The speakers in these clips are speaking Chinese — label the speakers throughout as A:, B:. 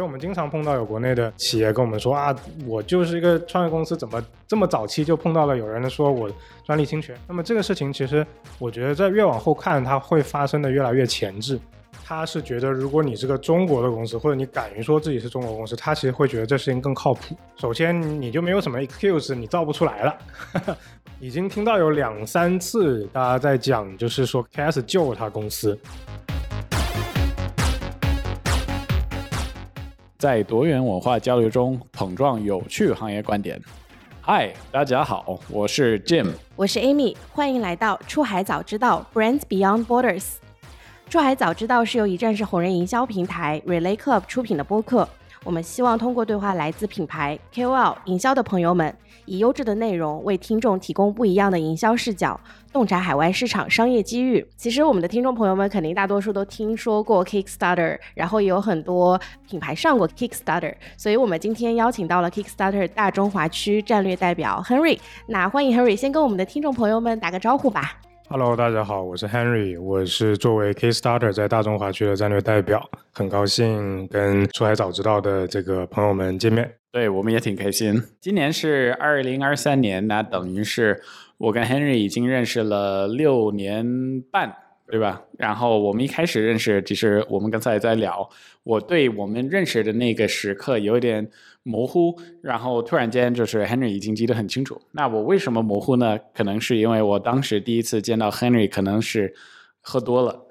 A: 所以我们经常碰到有国内的企业跟我们说啊，我就是一个创业公司，怎么这么早期就碰到了有人说我专利侵权？那么这个事情其实我觉得在越往后看，它会发生的越来越前置。他是觉得，如果你是个中国的公司，或者你敢于说自己是中国公司，他其实会觉得这事情更靠谱。首先，你就没有什么 excuse，你造不出来了。已经听到有两三次大家在讲，就是说 KS 救了他公司。
B: 在多元文化交流中碰撞有趣行业观点。嗨，大家好，我是 Jim，
C: 我是 Amy，欢迎来到出海早知道 Brands Beyond Borders。出海早知道是由一站式红人营销平台 Relay Club 出品的播客。我们希望通过对话来自品牌 KOL 营销的朋友们，以优质的内容为听众提供不一样的营销视角，洞察海外市场商业机遇。其实我们的听众朋友们肯定大多数都听说过 Kickstarter，然后也有很多品牌上过 Kickstarter，所以我们今天邀请到了 Kickstarter 大中华区战略代表 Henry。那欢迎 Henry 先跟我们的听众朋友们打个招呼吧。
A: Hello，大家好，我是 Henry，我是作为 K Starter 在大中华区的战略代表，很高兴跟出海早知道的这个朋友们见面。
B: 对，我们也挺开心。今年是二零二三年，那等于是我跟 Henry 已经认识了六年半，对吧？然后我们一开始认识，其实我们刚才在聊，我对我们认识的那个时刻有点。模糊，然后突然间就是 Henry 已经记得很清楚。那我为什么模糊呢？可能是因为我当时第一次见到 Henry，可能是喝多了。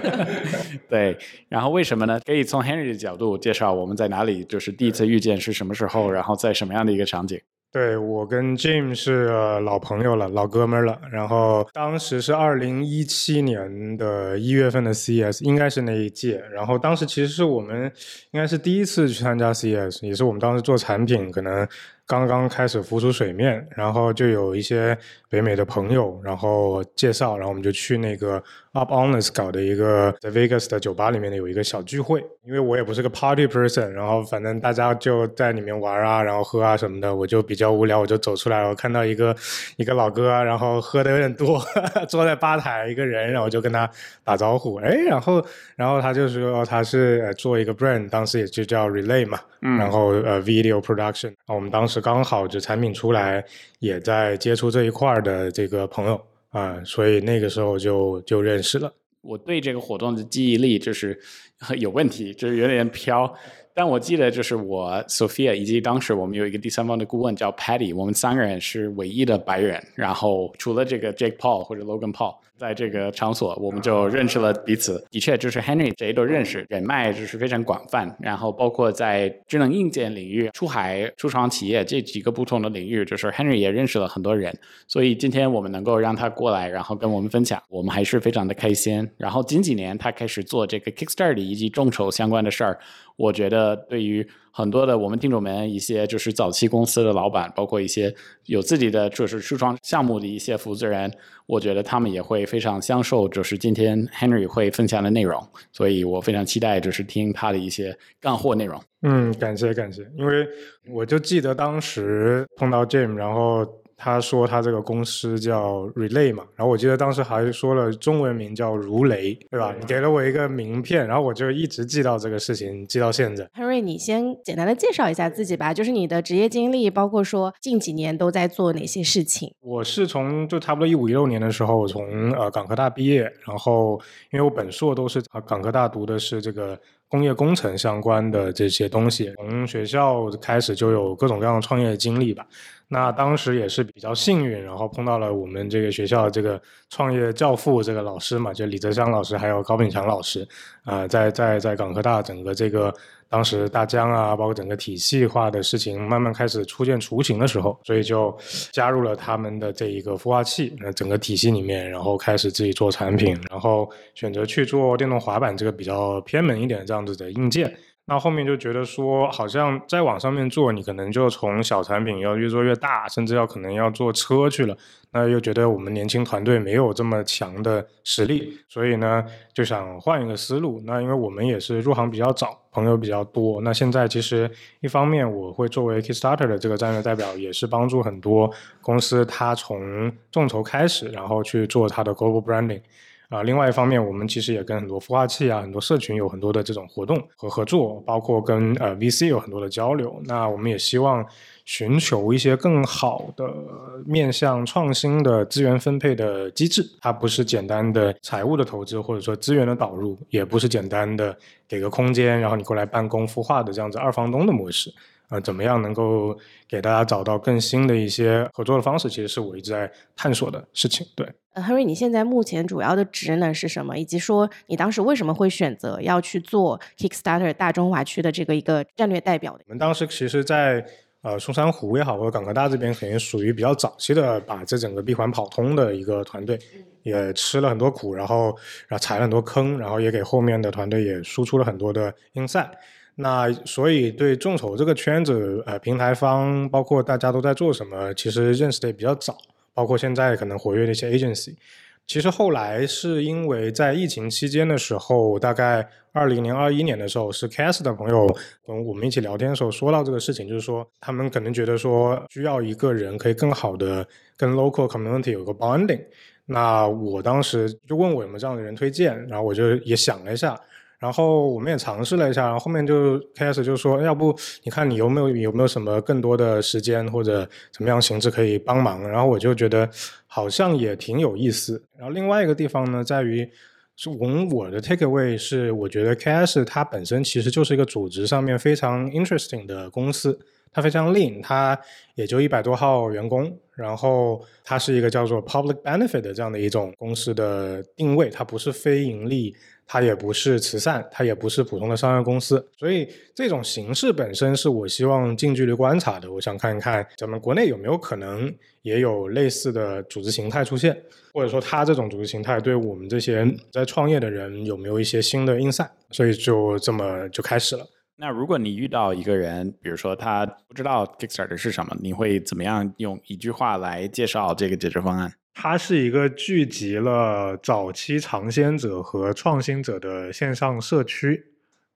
B: 对，然后为什么呢？可以从 Henry 的角度介绍我们在哪里，就是第一次遇见是什么时候，然后在什么样的一个场景。
A: 对我跟 Jim 是老朋友了，老哥们了。然后当时是二零一七年的一月份的 CES，应该是那一届。然后当时其实是我们应该是第一次去参加 CES，也是我们当时做产品可能。刚刚开始浮出水面，然后就有一些北美的朋友，然后介绍，然后我们就去那个 Up Honest 搞的一个在 Vegas 的酒吧里面的有一个小聚会。因为我也不是个 Party person，然后反正大家就在里面玩啊，然后喝啊什么的，我就比较无聊，我就走出来，我看到一个一个老哥，然后喝的有点多，坐在吧台一个人，然后就跟他打招呼，哎，然后然后他就说他是做一个 brand，当时也就叫 Relay 嘛，然后呃 Video Production，我们当时。刚好就产品出来，也在接触这一块的这个朋友啊，所以那个时候就就认识了。
B: 我对这个活动的记忆力就是 有问题，就是有点飘。但我记得就是我 Sophia 以及当时我们有一个第三方的顾问叫 Patty，我们三个人是唯一的白人。然后除了这个 Jake Paul 或者 Logan Paul。在这个场所，我们就认识了彼此。的确，就是 Henry 谁都认识，人脉就是非常广泛。然后，包括在智能硬件领域、出海、初创企业这几个不同的领域，就是 Henry 也认识了很多人。所以，今天我们能够让他过来，然后跟我们分享，我们还是非常的开心。然后，近几年他开始做这个 Kickstarter 以及众筹相关的事儿，我觉得对于。很多的我们听众们，一些就是早期公司的老板，包括一些有自己的就是初创项目的一些负责人，我觉得他们也会非常享受，就是今天 Henry 会分享的内容，所以我非常期待就是听他的一些干货内容。
A: 嗯，感谢感谢，因为我就记得当时碰到 Jim，然后。他说他这个公司叫 Relay 嘛，然后我记得当时还说了中文名叫如雷，对吧？你给了我一个名片，然后我就一直记到这个事情，记到现在。
C: Henry，你先简单的介绍一下自己吧，就是你的职业经历，包括说近几年都在做哪些事情。
A: 我是从就差不多一五一六年的时候，我从呃港科大毕业，然后因为我本硕都是啊港科大读的是这个。工业工程相关的这些东西，从学校开始就有各种各样的创业经历吧。那当时也是比较幸运，然后碰到了我们这个学校这个创业教父这个老师嘛，就李泽湘老师还有高炳强老师，啊，在在在港科大整个这个。当时大疆啊，包括整个体系化的事情慢慢开始出现雏形的时候，所以就加入了他们的这一个孵化器，那整个体系里面，然后开始自己做产品，然后选择去做电动滑板这个比较偏门一点这样子的硬件。那后面就觉得说，好像再往上面做，你可能就从小产品要越做越大，甚至要可能要做车去了。那又觉得我们年轻团队没有这么强的实力，所以呢就想换一个思路。那因为我们也是入行比较早，朋友比较多。那现在其实一方面我会作为 Kickstarter 的这个战略代表，也是帮助很多公司，他从众筹开始，然后去做它的 global branding。啊，另外一方面，我们其实也跟很多孵化器啊、很多社群有很多的这种活动和合作，包括跟呃 VC 有很多的交流。那我们也希望寻求一些更好的面向创新的资源分配的机制。它不是简单的财务的投资，或者说资源的导入，也不是简单的给个空间，然后你过来办公孵化的这样子二房东的模式。呃，怎么样能够给大家找到更新的一些合作的方式？其实是我一直在探索的事情。对，
C: 呃，Henry，你现在目前主要的职能是什么？以及说你当时为什么会选择要去做 Kickstarter 大中华区的这个一个战略代表的？
A: 我们当时其实，在呃松山湖也好，或者港科大这边，肯定属于比较早期的把这整个闭环跑通的一个团队，也吃了很多苦，然后然后踩了很多坑，然后也给后面的团队也输出了很多的 insight。那所以对众筹这个圈子，呃，平台方包括大家都在做什么，其实认识的也比较早。包括现在可能活跃的一些 agency，其实后来是因为在疫情期间的时候，大概二零年、二一年的时候，是 Cast 的朋友跟我们一起聊天的时候说到这个事情，就是说他们可能觉得说需要一个人可以更好的跟 local community 有个 bonding。那我当时就问我有没有这样的人推荐，然后我就也想了一下。然后我们也尝试了一下，然后后面就开始就说，要不你看你有没有有没有什么更多的时间或者怎么样形式可以帮忙？然后我就觉得好像也挺有意思。然后另外一个地方呢，在于是从我的 take away 是，我觉得 KS 它本身其实就是一个组织上面非常 interesting 的公司，它非常 lean，它也就一百多号员工，然后它是一个叫做 public benefit 的这样的一种公司的定位，它不是非盈利。它也不是慈善，它也不是普通的商业公司，所以这种形式本身是我希望近距离观察的。我想看一看咱们国内有没有可能也有类似的组织形态出现，或者说它这种组织形态对我们这些在创业的人有没有一些新的 insight，所以就这么就开始了。
B: 那如果你遇到一个人，比如说他不知道 Kickstarter 是什么，你会怎么样用一句话来介绍这个解决方案？
A: 它是一个聚集了早期尝鲜者和创新者的线上社区，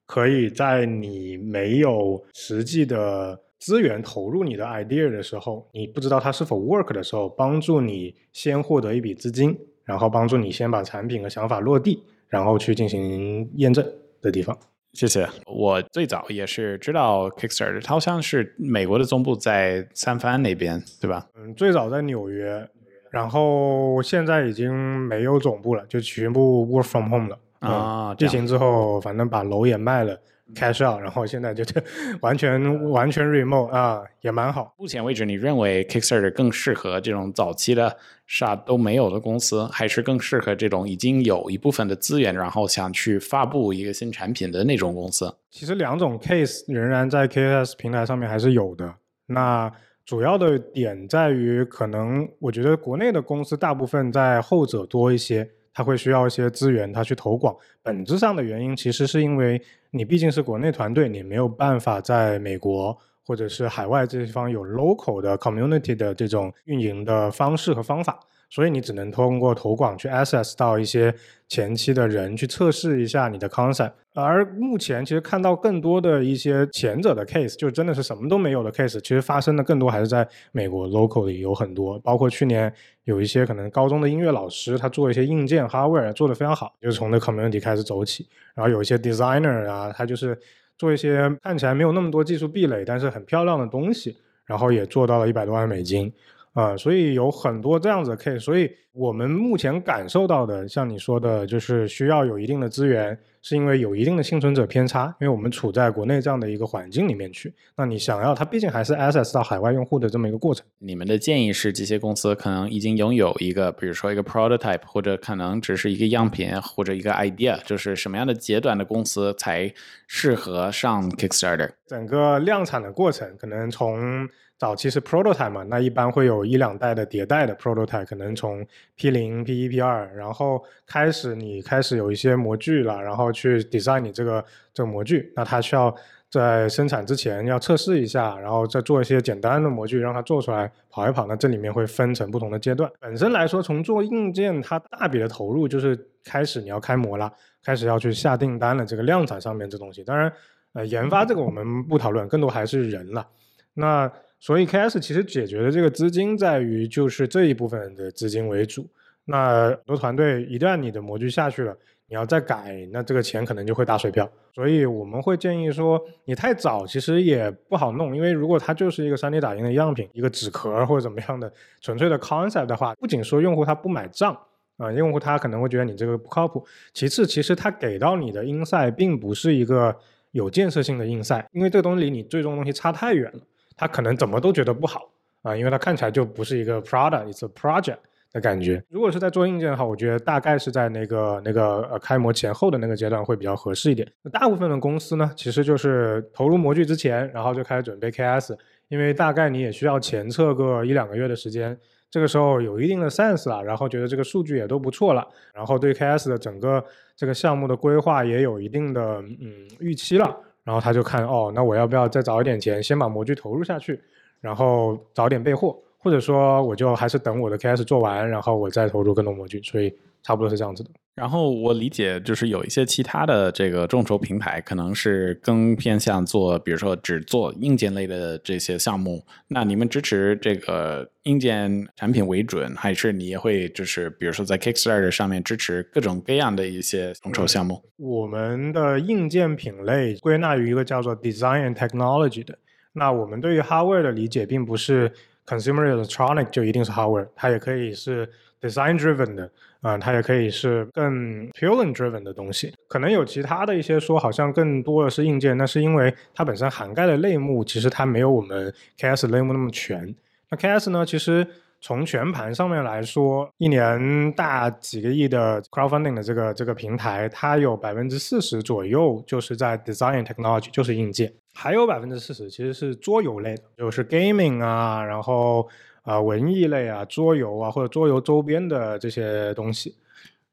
A: 可以在你没有实际的资源投入你的 idea 的时候，你不知道它是否 work 的时候，帮助你先获得一笔资金，然后帮助你先把产品和想法落地，然后去进行验证的地方。
B: 谢谢。我最早也是知道 Kickstarter，它好像是美国的总部在三藩那边，对吧？
A: 嗯，最早在纽约。然后现在已经没有总部了，就全部 work from home 了
B: 啊。
A: 疫情之后，反正把楼也卖了，cash out，然后现在就 完全完全 remote 啊，也蛮好。
B: 目前为止，你认为 Kickstarter 更适合这种早期的啥都没有的公司，还是更适合这种已经有一部分的资源，然后想去发布一个新产品的那种公司？
A: 其实两种 case 仍然在 KS 平台上面还是有的。那主要的点在于，可能我觉得国内的公司大部分在后者多一些，它会需要一些资源，它去投广。本质上的原因其实是因为你毕竟是国内团队，你没有办法在美国或者是海外这地方有 local 的 community 的这种运营的方式和方法。所以你只能通过投广去 access 到一些前期的人去测试一下你的 concept，而目前其实看到更多的一些前者的 case，就真的是什么都没有的 case，其实发生的更多还是在美国 local 里有很多，包括去年有一些可能高中的音乐老师，他做一些硬件 hardware 做的非常好，就是从那 community 开始走起，然后有一些 designer 啊，他就是做一些看起来没有那么多技术壁垒，但是很漂亮的东西，然后也做到了一百多万美金。啊，所以有很多这样子的 case，所以我们目前感受到的，像你说的，就是需要有一定的资源，是因为有一定的幸存者偏差，因为我们处在国内这样的一个环境里面去。那你想要它，毕竟还是 access 到海外用户的这么一个过程。
B: 你们的建议是，这些公司可能已经拥有一个，比如说一个 prototype，或者可能只是一个样品或者一个 idea，就是什么样的阶段的公司才适合上 Kickstarter？
A: 整个量产的过程，可能从早期是 prototype 嘛，那一般会有一两代的迭代的 prototype，可能从 P 零、P 一、P 二，然后开始你开始有一些模具了，然后去 design 你这个这个模具，那它需要在生产之前要测试一下，然后再做一些简单的模具，让它做出来跑一跑。那这里面会分成不同的阶段。本身来说，从做硬件，它大笔的投入就是开始你要开模了，开始要去下订单了，这个量产上面这东西。当然，呃，研发这个我们不讨论，更多还是人了。那所以 KS 其实解决的这个资金在于就是这一部分的资金为主，那很多团队一旦你的模具下去了，你要再改，那这个钱可能就会打水漂。所以我们会建议说，你太早其实也不好弄，因为如果它就是一个 3D 打印的样品，一个纸壳或者怎么样的纯粹的 concept 的话，不仅说用户他不买账啊，用户他可能会觉得你这个不靠谱。其次，其实他给到你的 insight 并不是一个有建设性的 insight，因为这个东西离你最终东西差太远了，他可能怎么都觉得不好啊，因为它看起来就不是一个 product，it's a project。的感觉，如果是在做硬件的话，我觉得大概是在那个那个呃开模前后的那个阶段会比较合适一点。那大部分的公司呢，其实就是投入模具之前，然后就开始准备 KS，因为大概你也需要前测个一两个月的时间，这个时候有一定的 sense 了，然后觉得这个数据也都不错了，然后对 KS 的整个这个项目的规划也有一定的嗯预期了，然后他就看哦，那我要不要再找一点钱，先把模具投入下去，然后早点备货。或者说，我就还是等我的 KS 做完，然后我再投入更多模具，所以差不多是这样子的。
B: 然后我理解就是有一些其他的这个众筹平台，可能是更偏向做，比如说只做硬件类的这些项目。那你们支持这个硬件产品为准，还是你也会就是比如说在 Kickstarter 上面支持各种各样的一些众筹项目？
A: 我们的硬件品类归纳于一个叫做 Design and Technology 的。那我们对于 Hardware 的理解，并不是。Consumer electronic 就一定是 hardware，它也可以是 design driven 的，啊，它也可以是更 p u r e n driven 的东西。可能有其他的一些说，好像更多的是硬件，那是因为它本身涵盖的类目，其实它没有我们 KS 类目那么全。那 KS 呢，其实从全盘上面来说，一年大几个亿的 crowdfunding 的这个这个平台，它有百分之四十左右就是在 design technology，就是硬件。还有百分之四十其实是桌游类的，就是 gaming 啊，然后啊文艺类啊，桌游啊或者桌游周边的这些东西，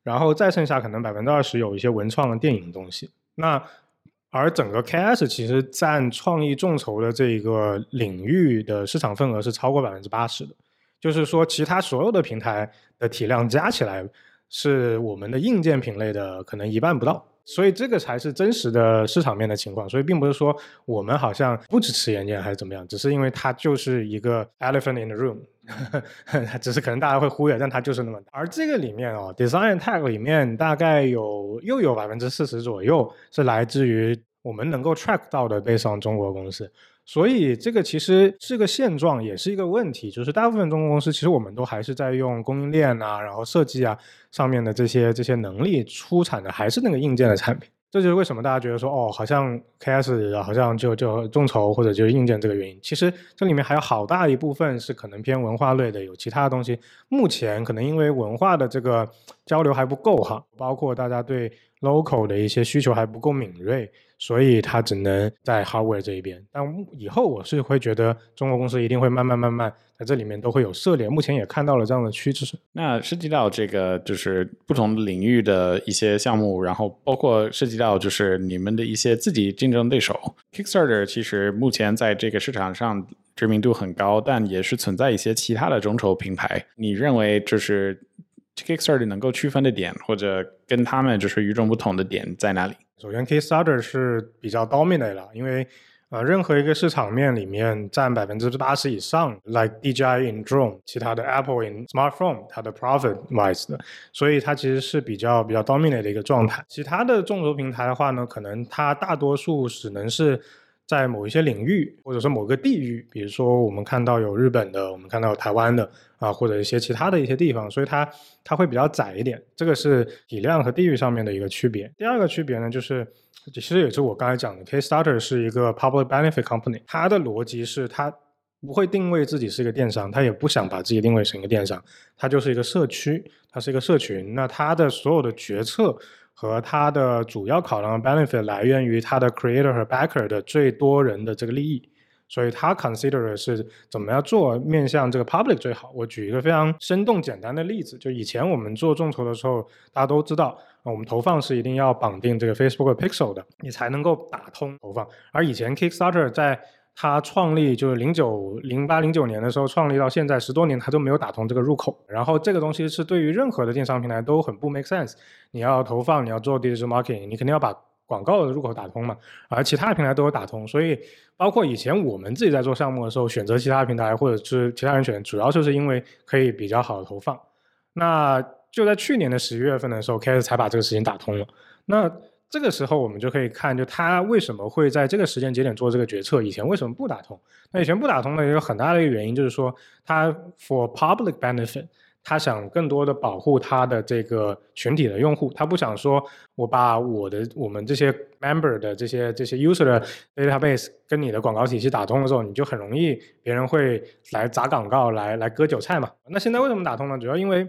A: 然后再剩下可能百分之二十有一些文创电影东西。那而整个 KS 其实占创意众筹的这个领域的市场份额是超过百分之八十的，就是说其他所有的平台的体量加起来是我们的硬件品类的可能一半不到。所以这个才是真实的市场面的情况，所以并不是说我们好像不支持原件还是怎么样，只是因为它就是一个 elephant in the room，只是可能大家会忽略，但它就是那么大。而这个里面哦，design tag 里面大概有又有百分之四十左右是来自于我们能够 track 到的背上中国公司。所以这个其实是个现状，也是一个问题，就是大部分中国公司其实我们都还是在用供应链啊，然后设计啊上面的这些这些能力出产的还是那个硬件的产品。这就是为什么大家觉得说哦，好像 KS 好像就就众筹或者就是硬件这个原因。其实这里面还有好大一部分是可能偏文化类的，有其他的东西。目前可能因为文化的这个交流还不够哈，包括大家对 local 的一些需求还不够敏锐。所以它只能在 hardware 这一边，但以后我是会觉得中国公司一定会慢慢慢慢在这里面都会有涉猎。目前也看到了这样的趋势。
B: 那涉及到这个就是不同领域的一些项目，然后包括涉及到就是你们的一些自己竞争对手，Kickstarter 其实目前在这个市场上知名度很高，但也是存在一些其他的众筹平台。你认为就是 Kickstarter 能够区分的点，或者跟他们就是与众不同的点在哪里？
A: 首先，Kickstarter 是比较 dominate 了，因为呃，任何一个市场面里面占百分之八十以上，like DJI in drone，其他的 Apple in smartphone，它的 profit wise 的，所以它其实是比较比较 dominate 的一个状态。其他的众筹平台的话呢，可能它大多数只能是。在某一些领域，或者说某个地域，比如说我们看到有日本的，我们看到有台湾的啊，或者一些其他的一些地方，所以它它会比较窄一点。这个是体量和地域上面的一个区别。第二个区别呢，就是其实也是我刚才讲的，Kickstarter 是一个 public benefit company，它的逻辑是它不会定位自己是一个电商，它也不想把自己定位成一个电商，它就是一个社区，它是一个社群。那它的所有的决策。和它的主要考量 benefit 来源于它的 creator 和 backer 的最多人的这个利益，所以它 consider 是怎么样做面向这个 public 最好。我举一个非常生动简单的例子，就以前我们做众筹的时候，大家都知道，我们投放是一定要绑定这个 Facebook Pixel 的，你才能够打通投放。而以前 Kickstarter 在他创立就是零九零八零九年的时候创立到现在十多年，他都没有打通这个入口。然后这个东西是对于任何的电商平台都很不 make sense。你要投放，你要做 digital marketing，你肯定要把广告的入口打通嘛。而其他平台都有打通，所以包括以前我们自己在做项目的时候，选择其他平台或者是其他人选，主要就是因为可以比较好的投放。那就在去年的十一月份的时候，KS 才把这个事情打通了。那这个时候我们就可以看，就他为什么会在这个时间节点做这个决策，以前为什么不打通？那以前不打通的一个很大的一个原因就是说，他 for public benefit，他想更多的保护他的这个群体的用户，他不想说我把我的我们这些 member 的这些这些 user 的 database 跟你的广告体系打通的时候，你就很容易别人会来砸广告，来来割韭菜嘛。那现在为什么打通呢？主要因为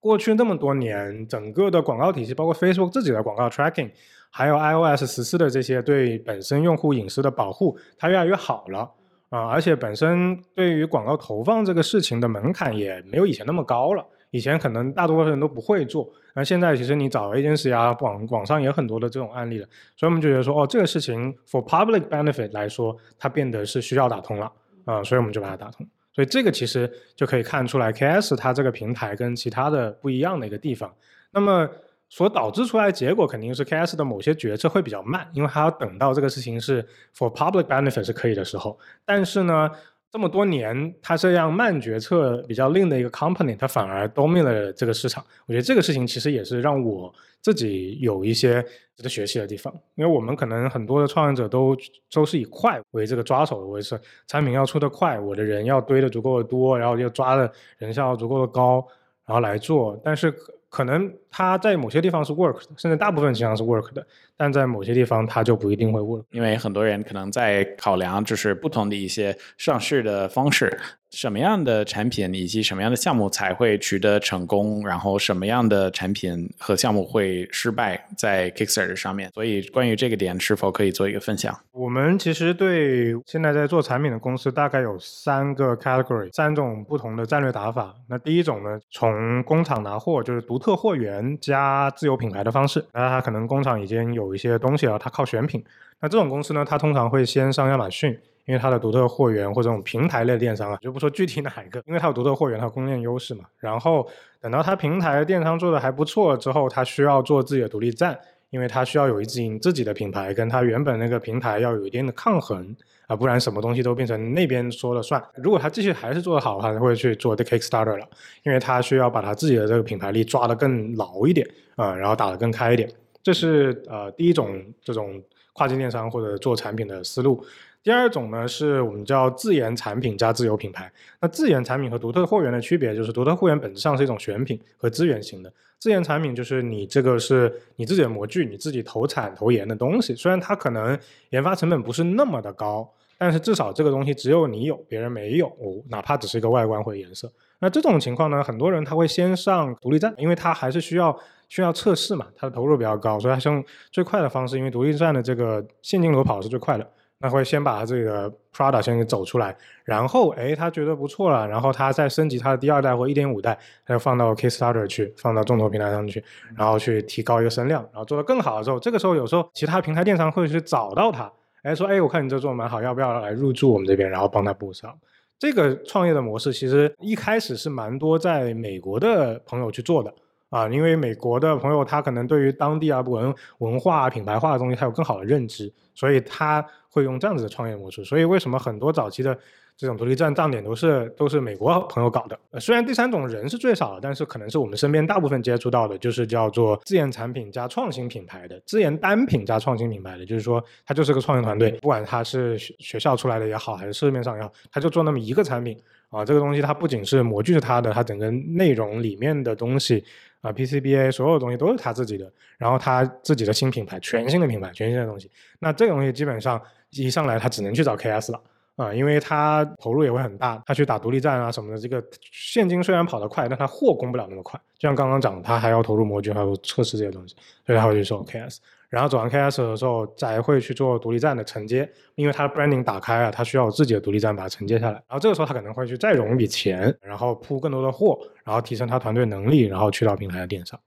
A: 过去那么多年，整个的广告体系，包括 Facebook 自己的广告 tracking，还有 iOS 十四的这些对本身用户隐私的保护，它越来越好了啊！而且本身对于广告投放这个事情的门槛也没有以前那么高了。以前可能大多数人都不会做，那现在其实你找 agency 啊，网网上也很多的这种案例了。所以我们就觉得说，哦，这个事情 for public benefit 来说，它变得是需要打通了啊，所以我们就把它打通。所以这个其实就可以看出来，KS 它这个平台跟其他的不一样的一个地方。那么所导致出来的结果肯定是 KS 的某些决策会比较慢，因为它要等到这个事情是 for public benefit 是可以的时候。但是呢，这么多年，它这样慢决策比较令的一个 company，它反而 dominate 了这个市场。我觉得这个事情其实也是让我自己有一些值得学习的地方，因为我们可能很多的创业者都都是以快为这个抓手的，为是产品要出的快，我的人要堆的足够的多，然后要抓的人效足够的高，然后来做，但是。可能它在某些地方是 work 的，甚至大部分情况是 work 的，但在某些地方它就不一定会 work，
B: 因为很多人可能在考量就是不同的一些上市的方式。什么样的产品以及什么样的项目才会取得成功？然后什么样的产品和项目会失败在 Kickstarter 上面？所以关于这个点，是否可以做一个分享？
A: 我们其实对现在在做产品的公司大概有三个 category，三种不同的战略打法。那第一种呢，从工厂拿货，就是独特货源加自有品牌的方式。那它可能工厂已经有一些东西了，它靠选品。那这种公司呢，它通常会先上亚马逊。因为它的独特货源或者这种平台类电商啊，就不说具体哪一个，因为它有独特货源，它有供应链优势嘛。然后等到它平台电商做的还不错之后，它需要做自己的独立站，因为它需要有一自己自己的品牌，跟它原本那个平台要有一定的抗衡啊，不然什么东西都变成那边说了算。如果他继续还是做得好的话，它会去做 the Kickstarter 了，因为他需要把他自己的这个品牌力抓得更牢一点啊，然后打得更开一点。这是呃第一种这种跨境电商或者做产品的思路。第二种呢，是我们叫自研产品加自有品牌。那自研产品和独特货源的区别，就是独特货源本质上是一种选品和资源型的，自研产品就是你这个是你自己的模具，你自己投产投研的东西。虽然它可能研发成本不是那么的高，但是至少这个东西只有你有，别人没有，哪怕只是一个外观或颜色。那这种情况呢，很多人他会先上独立站，因为他还是需要需要测试嘛，他的投入比较高，所以他用最快的方式，因为独立站的这个现金流跑是最快的。那会先把他这个 Prada 先给走出来，然后哎，他觉得不错了，然后他再升级他的第二代或一点五代，他就放到 Kickstarter 去，放到众筹平台上去，然后去提高一个声量，然后做得更好的时候，这个时候有时候其他平台电商会去找到他，哎，说哎，我看你这做的蛮好，要不要来入驻我们这边，然后帮他补上。这个创业的模式其实一开始是蛮多在美国的朋友去做的。啊，因为美国的朋友他可能对于当地啊文文化品牌化的东西他有更好的认知，所以他会用这样子的创业模式。所以为什么很多早期的这种独立站站点都是都是美国朋友搞的？呃虽然第三种人是最少的，但是可能是我们身边大部分接触到的，就是叫做自研产品加创新品牌的，自研单品加创新品牌的，就是说他就是个创业团队，不管他是学学校出来的也好，还是市面上也好，他就做那么一个产品啊，这个东西它不仅是模具是他的，它整个内容里面的东西。啊，PCBA 所有东西都是他自己的，然后他自己的新品牌，全新的品牌，全新的东西。那这个东西基本上一上来他只能去找 KS 了啊，因为他投入也会很大，他去打独立站啊什么的，这个现金虽然跑得快，但他货供不了那么快。就像刚刚讲，他还要投入模具，还要测试这些东西，所以他会去做 KS。然后走完 KS 的时候，才会去做独立站的承接，因为他的 branding 打开啊，他需要有自己的独立站把它承接下来。然后这个时候他可能会去再融一笔钱，然后铺更多的货，然后提升他团队能力，然后去到平台的电商。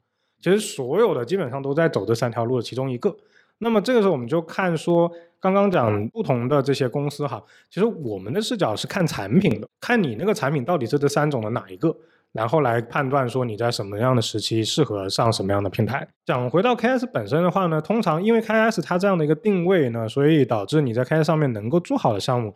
A: 其实所有的基本上都在走这三条路的其中一个。那么这个时候我们就看说，刚刚讲不同的这些公司哈，其实我们的视角是看产品的，看你那个产品到底是这三种的哪一个。然后来判断说你在什么样的时期适合上什么样的平台。讲回到 KS 本身的话呢，通常因为 KS 它这样的一个定位呢，所以导致你在 KS 上面能够做好的项目，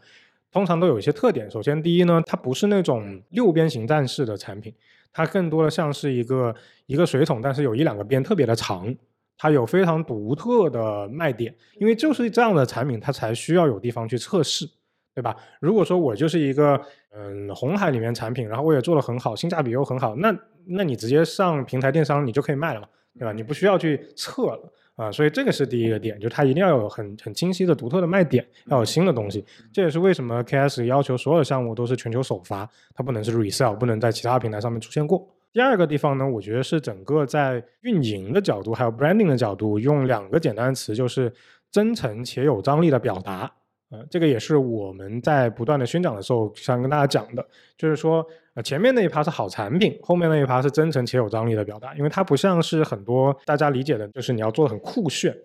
A: 通常都有一些特点。首先，第一呢，它不是那种六边形战士的产品，它更多的像是一个一个水桶，但是有一两个边特别的长，它有非常独特的卖点。因为就是这样的产品，它才需要有地方去测试，对吧？如果说我就是一个嗯红海里面产品，然后我也做的很好，性价比又很好，那那你直接上平台电商你就可以卖了嘛，对吧？你不需要去测了。啊，所以这个是第一个点，就它一定要有很很清晰的独特的卖点，要有新的东西。这也是为什么 KS 要求所有项目都是全球首发，它不能是 resell，不能在其他平台上面出现过。第二个地方呢，我觉得是整个在运营的角度，还有 branding 的角度，用两个简单词，就是真诚且有张力的表达。呃，这个也是我们在不断的宣讲的时候想跟大家讲的，就是说。呃，前面那一趴是好产品，后面那一趴是真诚且有张力的表达，因为它不像是很多大家理解的，就是你要做的很酷炫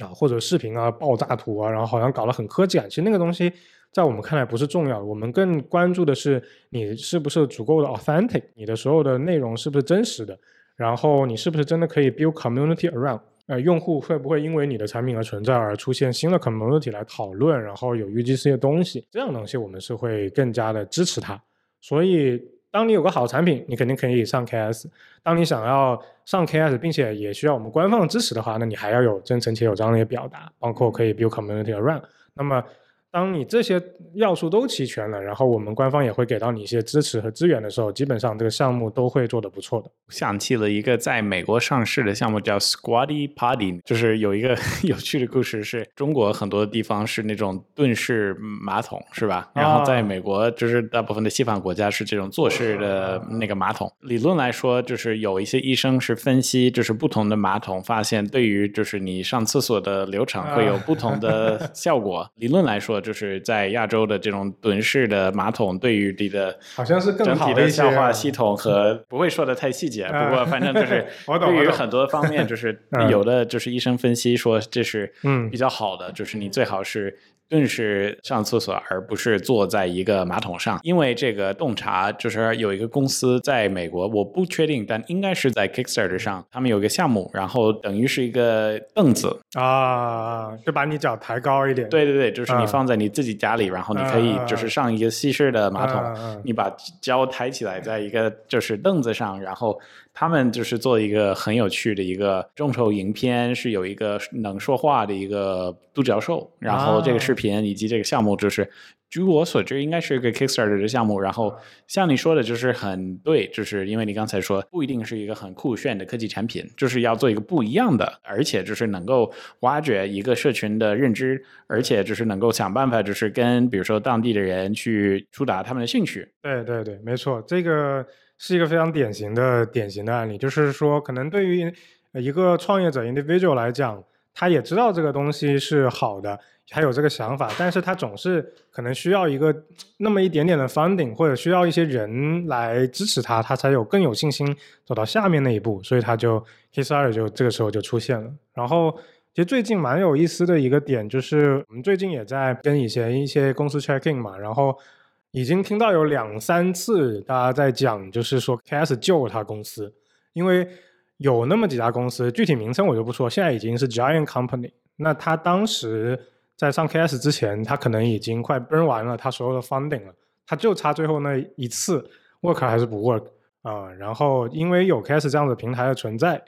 A: 啊，或者视频啊、爆炸图啊，然后好像搞得很科技感。其实那个东西在我们看来不是重要，我们更关注的是你是不是足够的 authentic，你的所有的内容是不是真实的，然后你是不是真的可以 build community around，呃，用户会不会因为你的产品而存在而出现新的 community 来讨论，然后有 UGC 的东西，这样东西我们是会更加的支持它。所以，当你有个好产品，你肯定可以上 KS。当你想要上 KS，并且也需要我们官方支持的话，那你还要有真诚且有张力的表达，包括可以 build community around。那么。当你这些要素都齐全了，然后我们官方也会给到你一些支持和资源的时候，基本上这个项目都会做得不错的。
B: 想起了一个在美国上市的项目叫 Squatty Potty，就是有一个 有趣的故事，是中国很多地方是那种蹲式马桶，是吧？然后在美国，就是大部分的西方国家是这种坐式的那个马桶。理论来说，就是有一些医生是分析，就是不同的马桶，发现对于就是你上厕所的流程会有不同的 效果。理论来说。就是在亚洲的这种蹲式的马桶，对于你的
A: 好像是
B: 整体的消化系统和 不会说的太细节，不过反正就是 对于很多方面，就是 有的就是医生分析说这是嗯比较好的，就是你最好是。更是上厕所，而不是坐在一个马桶上。因为这个洞察就是有一个公司在美国，我不确定，但应该是在 Kickstarter 上，他们有个项目，然后等于是一个凳子
A: 啊，就把你脚抬高一点。
B: 对对对，就是你放在你自己家里，然后你可以就是上一个西式的马桶，你把脚抬起来，在一个就是凳子上，然后。他们就是做一个很有趣的一个众筹影片，是有一个能说话的一个独角兽，然后这个视频以及这个项目，就是据我所知，应该是一个 Kickstarter 的项目。然后像你说的，就是很对，就是因为你刚才说不一定是一个很酷炫的科技产品，就是要做一个不一样的，而且就是能够挖掘一个社群的认知，而且就是能够想办法，就是跟比如说当地的人去触达他们的兴趣。
A: 对对对，没错，这个。是一个非常典型的典型的案例，就是说，可能对于一个创业者 individual 来讲，他也知道这个东西是好的，还有这个想法，但是他总是可能需要一个那么一点点的 funding，或者需要一些人来支持他，他才有更有信心走到下面那一步，所以他就 KISSR 就这个时候就出现了。然后，其实最近蛮有意思的一个点，就是我们最近也在跟以前一些公司 check in 嘛，然后。已经听到有两三次大家在讲，就是说 KS 救了他公司，因为有那么几家公司，具体名称我就不说，现在已经是 Giant Company。那他当时在上 KS 之前，他可能已经快 burn 完了他所有的 funding 了，他就差最后那一次 work 还是不 work 啊？然后因为有 KS 这样的平台的存在，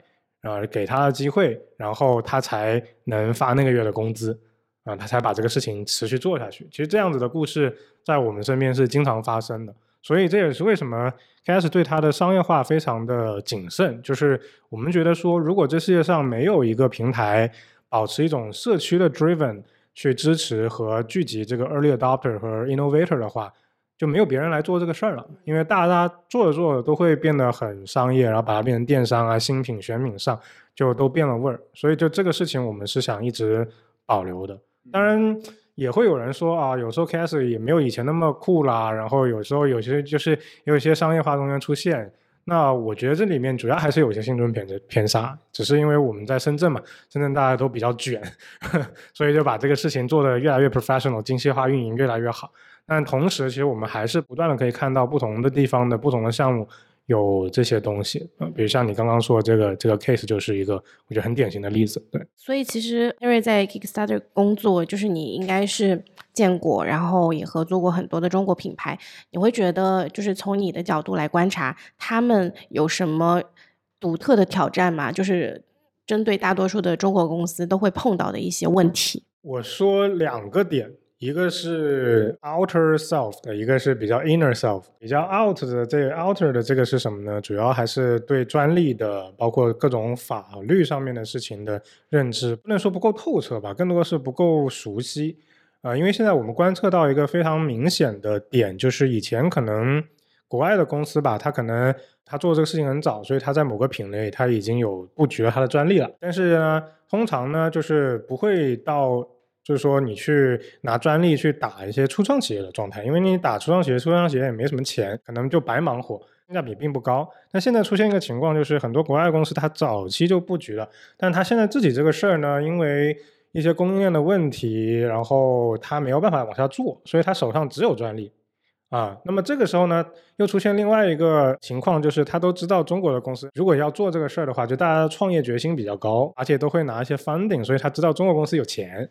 A: 啊，给他的机会，然后他才能发那个月的工资。啊，他才把这个事情持续做下去。其实这样子的故事在我们身边是经常发生的，所以这也是为什么开始对它的商业化非常的谨慎。就是我们觉得说，如果这世界上没有一个平台保持一种社区的 driven 去支持和聚集这个 early adopter 和 innovator 的话，就没有别人来做这个事儿了。因为大家做着做着都会变得很商业，然后把它变成电商啊、新品选品上就都变了味儿。所以就这个事情，我们是想一直保留的。当然也会有人说啊，有时候 KS 也没有以前那么酷啦。然后有时候有些就是有一些商业化东西出现。那我觉得这里面主要还是有些幸存偏偏差，只是因为我们在深圳嘛，深圳大家都比较卷，所以就把这个事情做得越来越 professional，精细化运营越来越好。但同时，其实我们还是不断的可以看到不同的地方的不同的项目。有这些东西啊，比如像你刚刚说这个这个 case 就是一个我觉得很典型的例子，对。
C: 所以其实 Harry 在 Kickstarter 工作，就是你应该是见过，然后也合作过很多的中国品牌，你会觉得就是从你的角度来观察，他们有什么独特的挑战吗？就是针对大多数的中国公司都会碰到的一些问题。
A: 我说两个点。一个是 outer self 的，一个是比较 inner self。比较 out 的这个 outer 的这个是什么呢？主要还是对专利的，包括各种法律上面的事情的认知，不能说不够透彻吧，更多是不够熟悉。啊，因为现在我们观测到一个非常明显的点，就是以前可能国外的公司吧，他可能他做这个事情很早，所以他在某个品类他已经有布局了他的专利了。但是呢，通常呢，就是不会到。就是说，你去拿专利去打一些初创企业的状态，因为你打初创企业，初创企业也没什么钱，可能就白忙活，性价比并不高。那现在出现一个情况，就是很多国外公司它早期就布局了，但他现在自己这个事儿呢，因为一些供应链的问题，然后他没有办法往下做，所以他手上只有专利啊。那么这个时候呢，又出现另外一个情况，就是他都知道中国的公司如果要做这个事儿的话，就大家创业决心比较高，而且都会拿一些 funding，所以他知道中国公司有钱。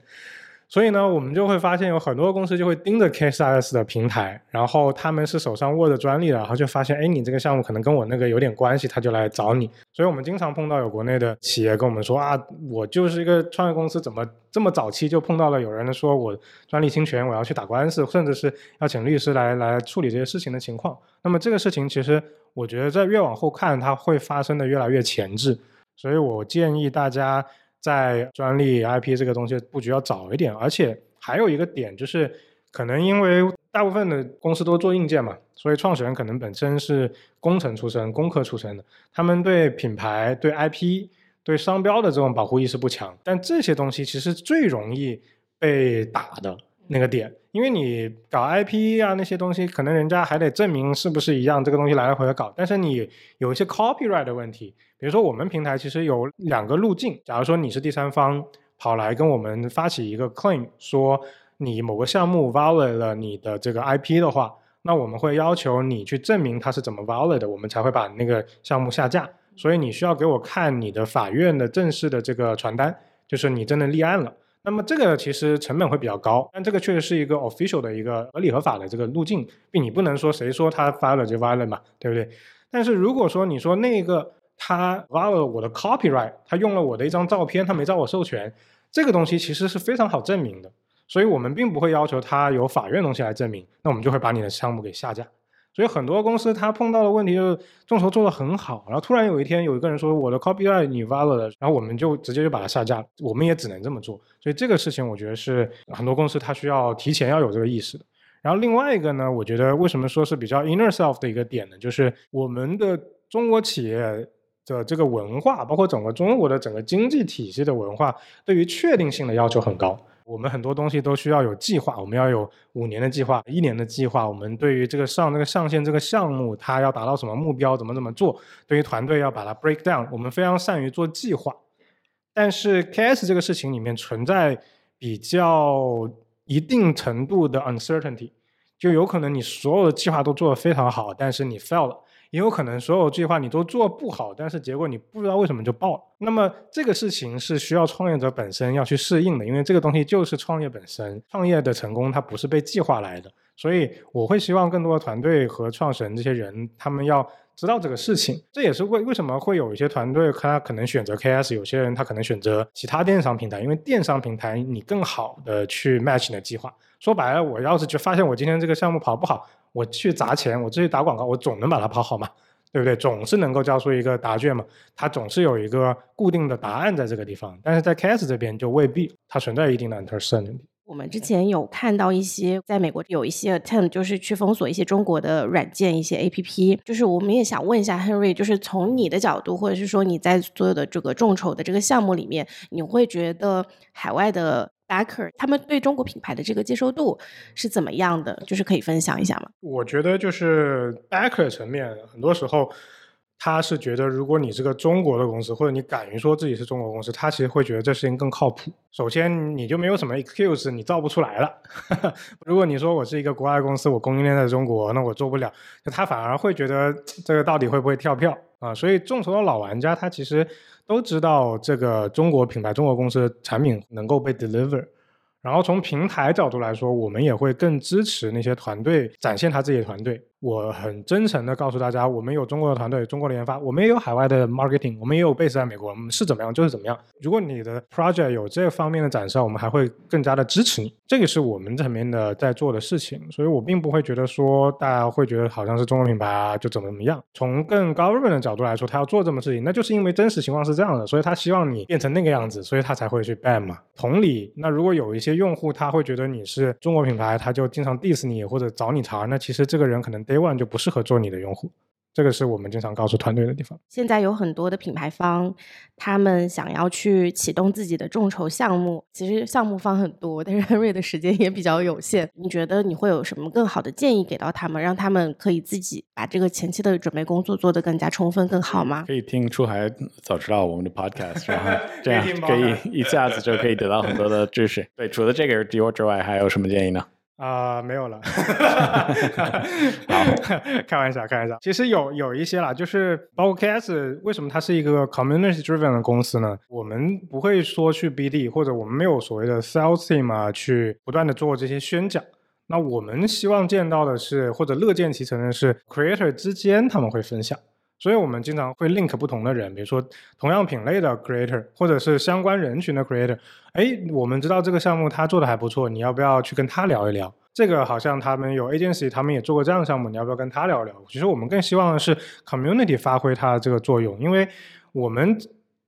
A: 所以呢，我们就会发现有很多公司就会盯着 KSS 的平台，然后他们是手上握着专利的，然后就发现，哎，你这个项目可能跟我那个有点关系，他就来找你。所以我们经常碰到有国内的企业跟我们说啊，我就是一个创业公司，怎么这么早期就碰到了有人说我专利侵权，我要去打官司，甚至是要请律师来来处理这些事情的情况。那么这个事情其实我觉得在越往后看，它会发生的越来越前置。所以我建议大家。在专利 IP 这个东西布局要早一点，而且还有一个点就是，可能因为大部分的公司都做硬件嘛，所以创始人可能本身是工程出身、工科出身的，他们对品牌、对 IP、对商标的这种保护意识不强。但这些东西其实最容易被打的那个点，因为你搞 IP 啊那些东西，可能人家还得证明是不是一样，这个东西来来回回搞，但是你有一些 copyright 的问题。比如说，我们平台其实有两个路径。假如说你是第三方跑来跟我们发起一个 claim，说你某个项目 valid 了你的这个 IP 的话，那我们会要求你去证明它是怎么 valid 的，我们才会把那个项目下架。所以你需要给我看你的法院的正式的这个传单，就是你真的立案了。那么这个其实成本会比较高，但这个确实是一个 official 的一个合理合法的这个路径，并你不能说谁说他 valid 就 valid 嘛，对不对？但是如果说你说那个。他挖了我的 copyright，他用了我的一张照片，他没找我授权，这个东西其实是非常好证明的，所以我们并不会要求他有法院东西来证明，那我们就会把你的项目给下架。所以很多公司他碰到的问题就是众筹做的很好，然后突然有一天有一个人说我的 copyright 你挖了，然后我们就直接就把它下架，我们也只能这么做。所以这个事情我觉得是很多公司他需要提前要有这个意识的。然后另外一个呢，我觉得为什么说是比较 inner self 的一个点呢，就是我们的中国企业。的这个文化，包括整个中国的整个经济体系的文化，对于确定性的要求很高。我们很多东西都需要有计划，我们要有五年的计划、一年的计划。我们对于这个上这个上线这个项目，它要达到什么目标，怎么怎么做？对于团队要把它 break down，我们非常善于做计划。但是 KS 这个事情里面存在比较一定程度的 uncertainty，就有可能你所有的计划都做得非常好，但是你 fail 了。也有可能所有计划你都做不好，但是结果你不知道为什么就爆了。那么这个事情是需要创业者本身要去适应的，因为这个东西就是创业本身。创业的成功它不是被计划来的，所以我会希望更多的团队和创始人这些人他们要知道这个事情。这也是为为什么会有一些团队他可能选择 KS，有些人他可能选择其他电商平台，因为电商平台你更好的去 match 你的计划。说白了，我要是就发现我今天这个项目跑不好。我去砸钱，我继续打广告，我总能把它跑好嘛，对不对？总是能够交出一个答卷嘛，它总是有一个固定的答案在这个地方。但是在 KS 这边就未必，它存在一定的 uncertainty。
C: 我们之前有看到一些在美国有一些 attempt，就是去封锁一些中国的软件、一些 APP。就是我们也想问一下 Henry，就是从你的角度，或者是说你在所有的这个众筹的这个项目里面，你会觉得海外的？backer 他们对中国品牌的这个接受度是怎么样的？就是可以分享一下吗？
A: 我觉得就是 backer 层面，很多时候他是觉得，如果你是个中国的公司，或者你敢于说自己是中国公司，他其实会觉得这事情更靠谱。首先，你就没有什么 excuse，你造不出来了。如果你说我是一个国外公司，我供应链在中国，那我做不了，就他反而会觉得这个到底会不会跳票啊？所以众筹的老玩家，他其实。都知道这个中国品牌、中国公司产品能够被 deliver，然后从平台角度来说，我们也会更支持那些团队展现他自己的团队。我很真诚的告诉大家，我们有中国的团队，中国的研发，我们也有海外的 marketing，我们也有 base 在美国，我们是怎么样就是怎么样。如果你的 project 有这方面的展示，我们还会更加的支持你。这个是我们层面的在做的事情，所以我并不会觉得说大家会觉得好像是中国品牌啊就怎么怎么样。从更 government 的角度来说，他要做这么事情，那就是因为真实情况是这样的，所以他希望你变成那个样子，所以他才会去 ban 嘛。同理，那如果有一些用户他会觉得你是中国品牌，他就经常 diss 你或者找你茬，那其实这个人可能 day one 就不适合做你的用户。这个是我们经常告诉团队的地方。
C: 现在有很多的品牌方，他们想要去启动自己的众筹项目，其实项目方很多，但是 Henry 的时间也比较有限。你觉得你会有什么更好的建议给到他们，让他们可以自己把这个前期的准备工作做得更加充分、更好吗？
B: 可以听出海早知道我们的 Podcast，然后 这样可以一下子就可以得到很多的知识。对，除了这个 Dior 之外，还有什么建议呢？
A: 啊，没有了。开玩笑，开玩笑。其实有有一些啦，就是包括 KS，为什么它是一个 community driven 的公司呢？我们不会说去 BD，或者我们没有所谓的 sales team 啊，去不断的做这些宣讲。那我们希望见到的是，或者乐见其成的是，creator 之间他们会分享。所以我们经常会 link 不同的人，比如说同样品类的 creator，或者是相关人群的 creator。哎，我们知道这个项目他做的还不错，你要不要去跟他聊一聊？这个好像他们有 agency，他们也做过这样的项目，你要不要跟他聊一聊？其实我们更希望的是 community 发挥它的这个作用，因为我们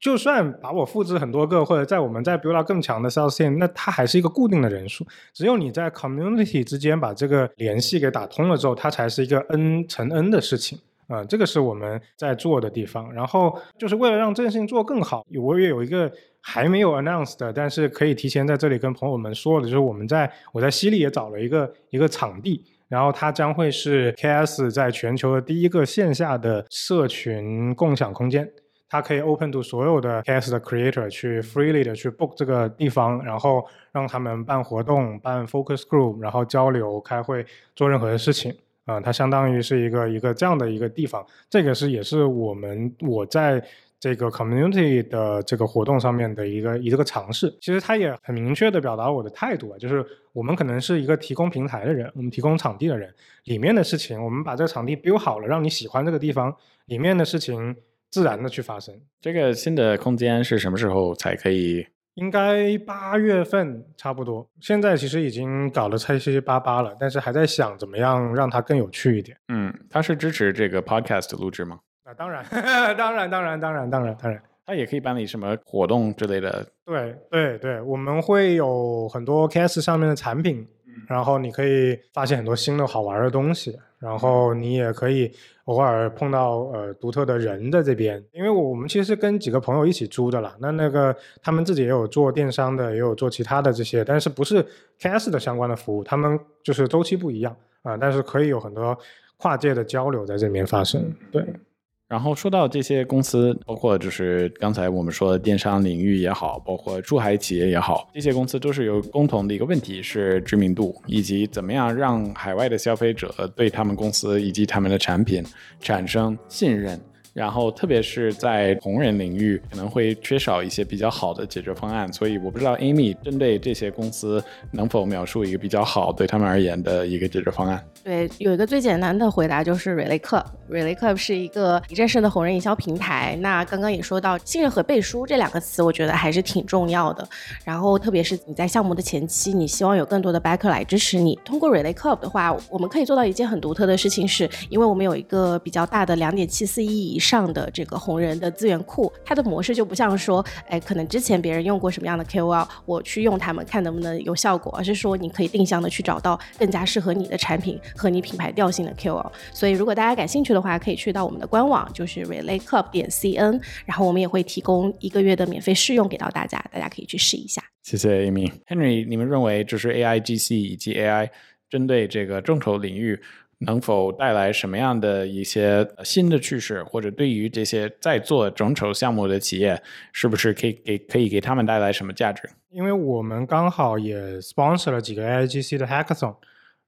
A: 就算把我复制很多个，或者在我们再 build 到更强的 sales team，那它还是一个固定的人数。只有你在 community 之间把这个联系给打通了之后，它才是一个 n 乘 n 的事情。啊，这个是我们在做的地方。然后就是为了让这件事情做更好，我也有一个还没有 announced 的，但是可以提前在这里跟朋友们说的，就是我们在我在西利也找了一个一个场地，然后它将会是 KS 在全球的第一个线下的社群共享空间，它可以 open to 所有的 KS 的 creator 去 freely 的去 book 这个地方，然后让他们办活动、办 focus group，然后交流、开会、做任何的事情。啊，它相当于是一个一个这样的一个地方，这个是也是我们我在这个 community 的这个活动上面的一个一个尝试。其实它也很明确的表达我的态度啊，就是我们可能是一个提供平台的人，我们提供场地的人，里面的事情我们把这个场地 build 好了，让你喜欢这个地方，里面的事情自然的去发生。
B: 这个新的空间是什么时候才可以？
A: 应该八月份差不多，现在其实已经搞得七七八八了，但是还在想怎么样让它更有趣一点。
B: 嗯，它是支持这个 podcast 录制吗？
A: 啊，当然，当然，当然，当然，当然，当然，
B: 它也可以办理什么活动之类的。
A: 对，对，对，我们会有很多 cast 上面的产品。然后你可以发现很多新的好玩的东西，然后你也可以偶尔碰到呃独特的人在这边，因为我们其实是跟几个朋友一起租的啦。那那个他们自己也有做电商的，也有做其他的这些，但是不是 CAS 的相关的服务，他们就是周期不一样啊，但是可以有很多跨界的交流在这里面发生，对。
B: 然后说到这些公司，包括就是刚才我们说的电商领域也好，包括出海企业也好，这些公司都是有共同的一个问题，是知名度以及怎么样让海外的消费者对他们公司以及他们的产品产生信任。然后，特别是在红人领域，可能会缺少一些比较好的解决方案。所以，我不知道 Amy 针对这些公司能否描述一个比较好对他们而言的一个解决方案。
C: 对，有一个最简单的回答就是 Relay Club。Relay Club 是一个一站式的红人营销平台。那刚刚也说到信任和背书这两个词，我觉得还是挺重要的。然后，特别是你在项目的前期，你希望有更多的 backer 来支持你。通过 Relay Club 的话，我们可以做到一件很独特的事情，是因为我们有一个比较大的两点七四亿以上。上的这个红人的资源库，它的模式就不像说，哎，可能之前别人用过什么样的 KOL，我去用他们看能不能有效果，而是说你可以定向的去找到更加适合你的产品和你品牌调性的 KOL。所以如果大家感兴趣的话，可以去到我们的官网，就是 Relay Club 点 CN，然后我们也会提供一个月的免费试用给到大家，大家可以去试一下。
B: 谢谢 Amy，Henry，你们认为就是 AIGC 以及 AI 针对这个众筹领域？能否带来什么样的一些新的趋势，或者对于这些在做众筹项目的企业，是不是可以给可以给他们带来什么价值？
A: 因为我们刚好也 sponsor 了几个 AIGC 的 hackathon，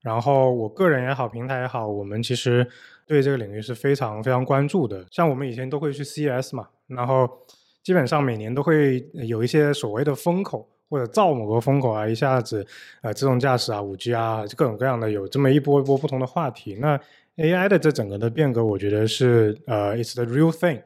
A: 然后我个人也好，平台也好，我们其实对这个领域是非常非常关注的。像我们以前都会去 CES 嘛，然后基本上每年都会有一些所谓的风口。或者造某个风口啊，一下子呃自动驾驶啊、五 G 啊，各种各样的有这么一波一波不同的话题。那 AI 的这整个的变革，我觉得是呃，it's the real thing。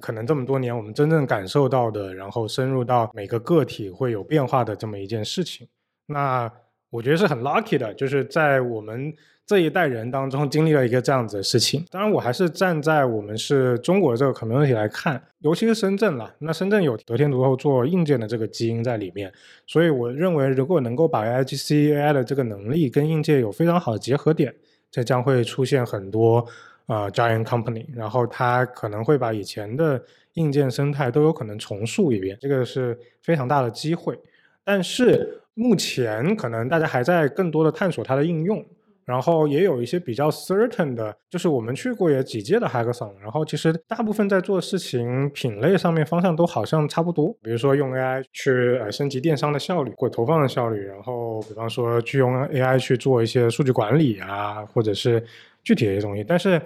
A: 可能这么多年我们真正感受到的，然后深入到每个个体会有变化的这么一件事情。那我觉得是很 lucky 的，就是在我们。这一代人当中经历了一个这样子的事情，当然我还是站在我们是中国这个 community 来看，尤其是深圳了。那深圳有得天独厚做硬件的这个基因在里面，所以我认为如果能够把 I G C AI 的这个能力跟硬件有非常好的结合点，这将会出现很多呃 giant company，然后它可能会把以前的硬件生态都有可能重塑一遍，这个是非常大的机会。但是目前可能大家还在更多的探索它的应用。然后也有一些比较 certain 的，就是我们去过也几届的 hackathon，然后其实大部分在做事情品类上面方向都好像差不多，比如说用 AI 去呃升级电商的效率或投放的效率，然后比方说去用 AI 去做一些数据管理啊，或者是具体的一些东西。但是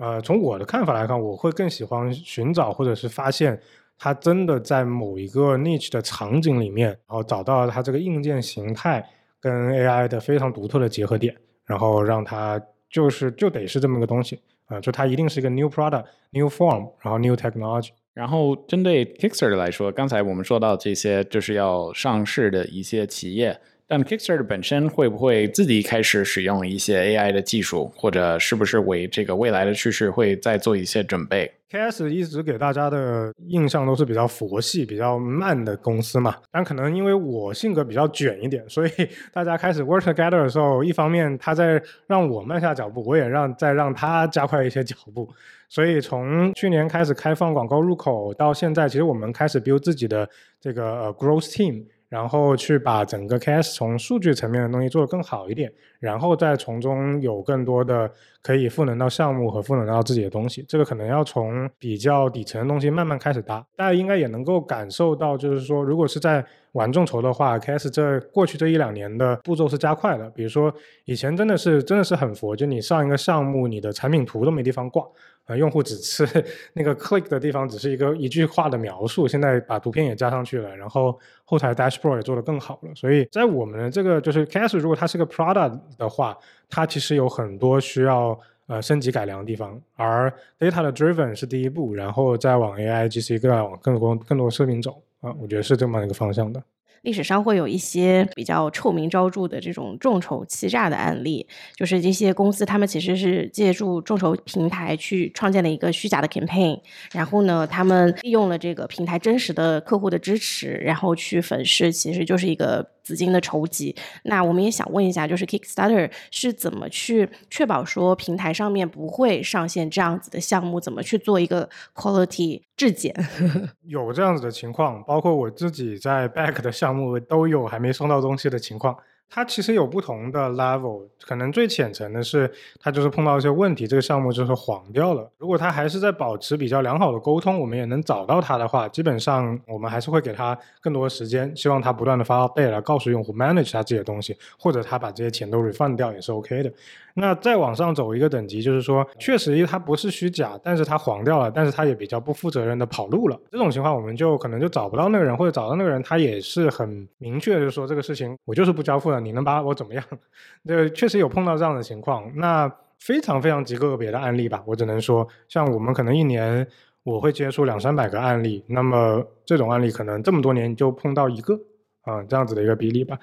A: 呃，从我的看法来看，我会更喜欢寻找或者是发现它真的在某一个 niche 的场景里面，然后找到它这个硬件形态跟 AI 的非常独特的结合点。然后让它就是就得是这么个东西啊，就它一定是一个 new product、new form，然后 new technology。
B: 然后针对 Kickstarter 来说，刚才我们说到这些就是要上市的一些企业。但 Kickstarter 本身会不会自己开始使用一些 AI 的技术，或者是不是为这个未来的趋势会再做一些准备
A: ？KS 一直给大家的印象都是比较佛系、比较慢的公司嘛。但可能因为我性格比较卷一点，所以大家开始 work together 的时候，一方面他在让我慢下脚步，我也让再让他加快一些脚步。所以从去年开始开放广告入口到现在，其实我们开始 build 自己的这个呃 growth team。然后去把整个 KS 从数据层面的东西做得更好一点，然后再从中有更多的可以赋能到项目和赋能到自己的东西。这个可能要从比较底层的东西慢慢开始搭。大家应该也能够感受到，就是说，如果是在玩众筹的话，KS 这过去这一两年的步骤是加快的。比如说以前真的是真的是很佛，就你上一个项目，你的产品图都没地方挂。啊，用户只是 那个 click 的地方，只是一个一句话的描述。现在把图片也加上去了，然后后台 dashboard 也做得更好了。所以在我们的这个就是 case，如果它是个 product 的话，它其实有很多需要呃升级改良的地方。而 data 的 driven 是第一步，然后再往 AI、GC 更往更多更多视频走啊，我觉得是这么一个方向的。
C: 历史上会有一些比较臭名昭著的这种众筹欺诈的案例，就是这些公司他们其实是借助众筹平台去创建了一个虚假的 campaign，然后呢，他们利用了这个平台真实的客户的支持，然后去粉饰，其实就是一个。资金的筹集，那我们也想问一下，就是 Kickstarter 是怎么去确保说平台上面不会上线这样子的项目？怎么去做一个 quality 质检？
A: 有这样子的情况，包括我自己在 back 的项目都有还没送到东西的情况。它其实有不同的 level，可能最浅层的是它就是碰到一些问题，这个项目就是黄掉了。如果他还是在保持比较良好的沟通，我们也能找到他的话，基本上我们还是会给他更多的时间，希望他不断的发 update 来告诉用户 manage 他这些东西，或者他把这些钱都 refund 掉也是 OK 的。那再往上走一个等级，就是说，确实它不是虚假，但是它黄掉了，但是它也比较不负责任的跑路了。这种情况，我们就可能就找不到那个人，或者找到那个人，他也是很明确，就说这个事情我就是不交付了，你能把我怎么样？这确实有碰到这样的情况。那非常非常极个别的案例吧，我只能说，像我们可能一年我会接触两三百个案例，那么这种案例可能这么多年就碰到一个啊这样子的一个比例吧。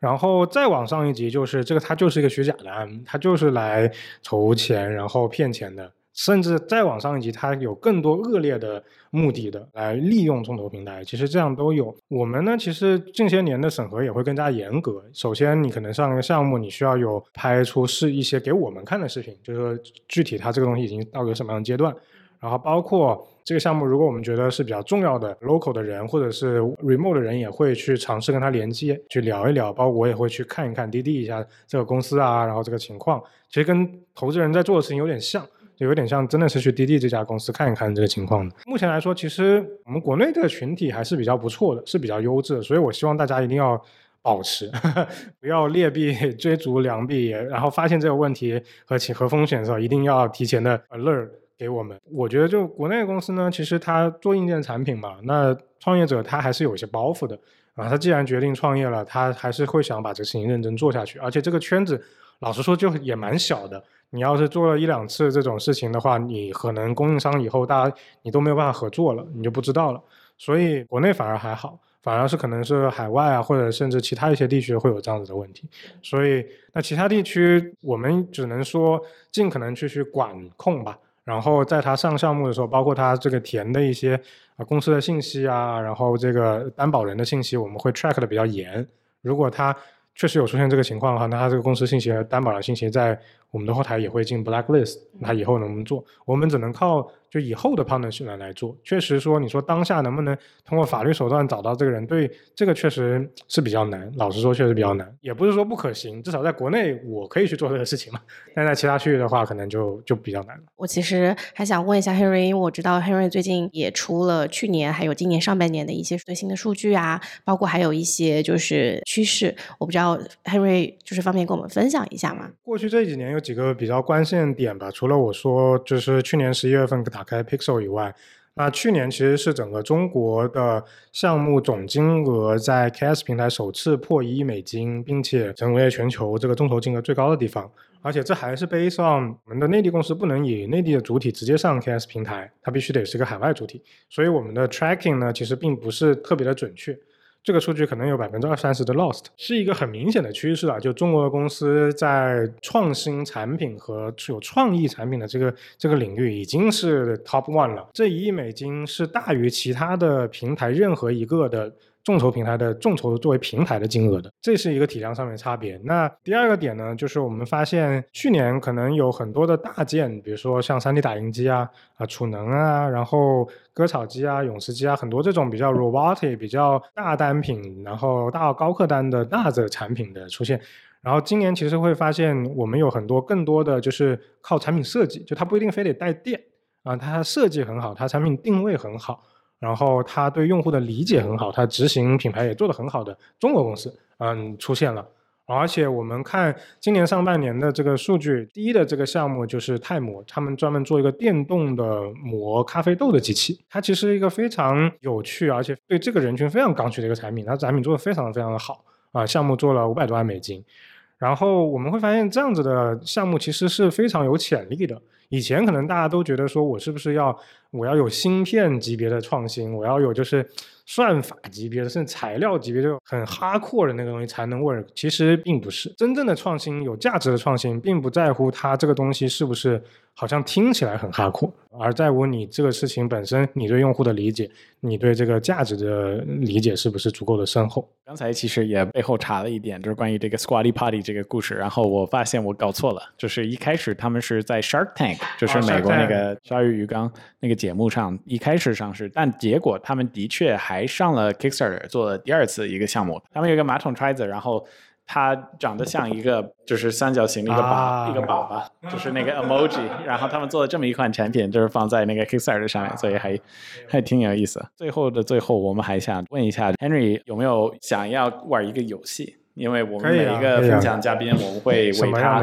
A: 然后再往上一级，就是这个，它就是一个虚假的案，它就是来筹钱然后骗钱的。甚至再往上一级，它有更多恶劣的目的的来利用众筹平台。其实这样都有。我们呢，其实近些年的审核也会更加严格。首先，你可能上一个项目，你需要有拍出是一些给我们看的视频，就是说具体它这个东西已经到个什么样的阶段。然后包括这个项目，如果我们觉得是比较重要的 local 的人，或者是 remote 的人，也会去尝试跟他连接，去聊一聊。包括我也会去看一看滴滴一下这个公司啊，然后这个情况，其实跟投资人在做的事情有点像，就有点像真的是去滴滴这家公司看一看这个情况的。目前来说，其实我们国内这个群体还是比较不错的，是比较优质的，所以我希望大家一定要保持，不要劣币 追逐良币，然后发现这个问题和和风险的时候，一定要提前的 alert。给我们，我觉得就国内公司呢，其实它做硬件产品嘛，那创业者他还是有一些包袱的啊，他既然决定创业了，他还是会想把这个事情认真做下去。而且这个圈子，老实说就也蛮小的。你要是做了一两次这种事情的话，你可能供应商以后大家你都没有办法合作了，你就不知道了。所以国内反而还好，反而是可能是海外啊，或者甚至其他一些地区会有这样子的问题。所以那其他地区我们只能说尽可能去去管控吧。然后在他上项目的时候，包括他这个填的一些啊公司的信息啊，然后这个担保人的信息，我们会 track 的比较严。如果他确实有出现这个情况的话，那他这个公司信息和担保人信息在我们的后台也会进 blacklist，那以后能不能做，我们只能靠。就以后的判断来来做，确实说，你说当下能不能通过法律手段找到这个人？对，这个确实是比较难。老实说，确实比较难，也不是说不可行。至少在国内，我可以去做这个事情嘛。但在其他区域的话，可能就就比较难了。
C: 我其实还想问一下 Henry，因为我知道 Henry 最近也出了去年还有今年上半年的一些最新的数据啊，包括还有一些就是趋势。我不知道 Henry 就是方便跟我们分享一下吗？
A: 过去这几年有几个比较关键点吧，除了我说，就是去年十一月份打开 Pixel 以外，那去年其实是整个中国的项目总金额在 KS 平台首次破一亿美金，并且成为全球这个众筹金额最高的地方。而且这还是背上我们的内地公司不能以内地的主体直接上 KS 平台，它必须得是个海外主体，所以我们的 tracking 呢其实并不是特别的准确。这个数据可能有百分之二三十的 lost，是一个很明显的趋势啊！就中国的公司在创新产品和有创意产品的这个这个领域已经是 top one 了。这一亿美金是大于其他的平台任何一个的。众筹平台的众筹作为平台的金额的，这是一个体量上面的差别。那第二个点呢，就是我们发现去年可能有很多的大件，比如说像 3D 打印机啊、啊储能啊，然后割草机啊、永磁机啊，很多这种比较 robotic、比较大单品，然后大高客单的大的产品的出现。然后今年其实会发现，我们有很多更多的就是靠产品设计，就它不一定非得带电啊，它设计很好，它产品定位很好。然后他对用户的理解很好，他执行品牌也做得很好的中国公司，嗯，出现了。而且我们看今年上半年的这个数据，第一的这个项目就是泰摩，他们专门做一个电动的磨咖啡豆的机器，它其实一个非常有趣，而且对这个人群非常刚需的一个产品，它产品做得非常非常的好啊，项目做了五百多万美金。然后我们会发现这样子的项目其实是非常有潜力的。以前可能大家都觉得说我是不是要我要有芯片级别的创新，我要有就是算法级别的，甚至材料级别就很哈阔的那个东西才能 work。其实并不是真正的创新，有价值的创新，并不在乎它这个东西是不是好像听起来很哈阔，而在乎你这个事情本身，你对用户的理解，你对这个价值的理解是不是足够的深厚。
B: 刚才其实也背后查了一点，就是关于这个 Squatty Potty 这个故事，然后我发现我搞错了，就是一开始他们是在 Shark Tank。就是美国那个鲨鱼鱼缸那个节目上一开始上市，但结果他们的确还上了 Kickstarter 做了第二次一个项目。他们有一个马桶揣子，然后它长得像一个就是三角形的一个粑一个粑粑，就是那个 emoji。然后他们做了这么一款产品，就是放在那个 Kickstarter 上面，所以还还挺有意思。最后的最后，我们还想问一下 Henry 有没有想要玩一个游戏？因为我们每一个分享嘉宾，我们会为他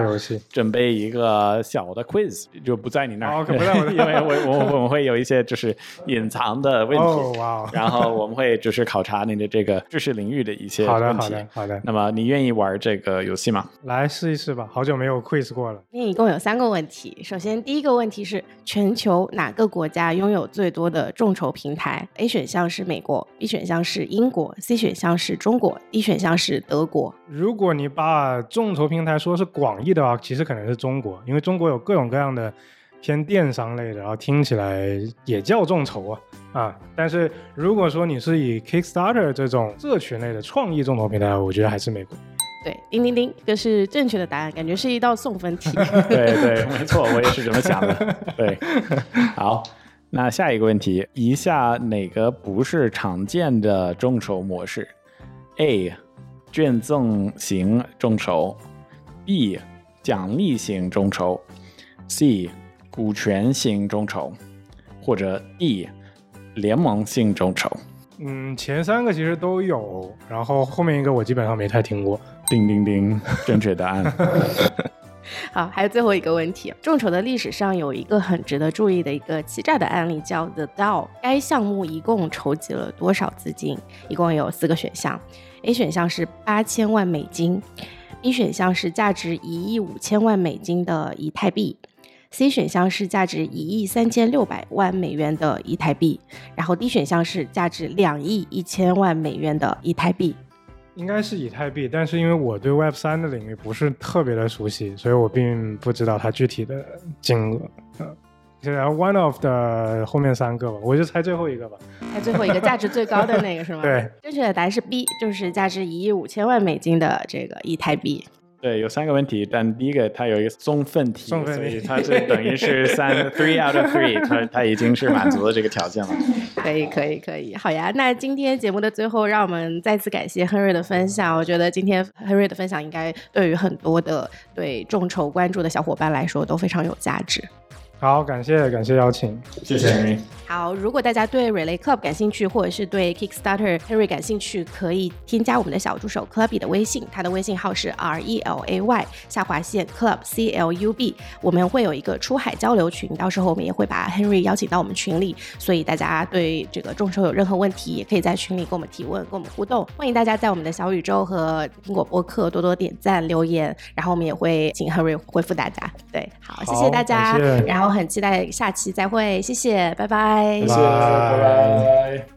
B: 准备一个小的 quiz，就不在你那儿，因为我我我们会有一些就是隐藏的问题，然后我们会就是考察你的这个知识领域的一些
A: 问题。好的，好的，好的。
B: 那么你愿意玩这个游戏吗？
A: 来试一试吧，好久没有 quiz 过了。
C: 今天一共有三个问题，首先第一个问题是全球哪个国家拥有最多的众筹平台？A 选项是美国，B 选项是英国，C 选项是中国，D 选项是德国。
A: 如果你把众筹平台说是广义的话，其实可能是中国，因为中国有各种各样的偏电商类的，然后听起来也叫众筹啊啊。但是如果说你是以 Kickstarter 这种社群类的创意众筹平台，我觉得还是美国。
C: 对，叮叮叮，这是正确的答案，感觉是一道送分题。
B: 对对，没错，我也是这么想的。对，好，那下一个问题，以下哪个不是常见的众筹模式？A 捐赠型众筹，B 奖励型众筹，C 股权型众筹，或者 D 联盟性众筹。
A: 嗯，前三个其实都有，然后后面一个我基本上没太听过。
B: 叮叮叮，正确答案。
C: 好，还有最后一个问题，众筹的历史上有一个很值得注意的一个欺诈的案例，叫 The DAO。该项目一共筹集了多少资金？一共有四个选项，A 选项是八千万美金，B 选项是价值一亿五千万美金的以太币。C 选项是价值一亿三千六百万美元的以太币，然后 D 选项是价值两亿一千万美元的以太币。
A: 应该是以太币，但是因为我对 Web 三的领域不是特别的熟悉，所以我并不知道它具体的金额。嗯，然后 one of 的后面三个吧，我就猜最后一个吧。
C: 猜最后一个价值最高的那个是吗？
A: 对，
C: 正确的答案是 B，就是价值一亿五千万美金的这个以太币。
B: 对，有三个问题，但第一个它有一个送分题，
A: 送分
B: 所以它是等于是三 three out of three，它它已经是满足了这个条件了。
C: 可以，可以，可以，好呀。那今天节目的最后，让我们再次感谢亨瑞的分享。我觉得今天亨瑞的分享应该对于很多的对众筹关注的小伙伴来说都非常有价值。
A: 好，感谢感谢邀请。
B: 谢谢 Henry。
C: 好，如果大家对 Relay Club 感兴趣，或者是对 Kickstarter Henry 感兴趣，可以添加我们的小助手 Clubby 的微信，他的微信号是 R E L A Y 下划线 Club C L U B。我们会有一个出海交流群，到时候我们也会把 Henry 邀请到我们群里，所以大家对这个众筹有任何问题，也可以在群里跟我们提问，跟我们互动。欢迎大家在我们的小宇宙和苹果播客多多点赞留言，然后我们也会请 Henry 回复大家。对，好，谢谢大家，然后我很期待下期再会，谢谢，拜拜
A: 拜拜
B: 拜拜。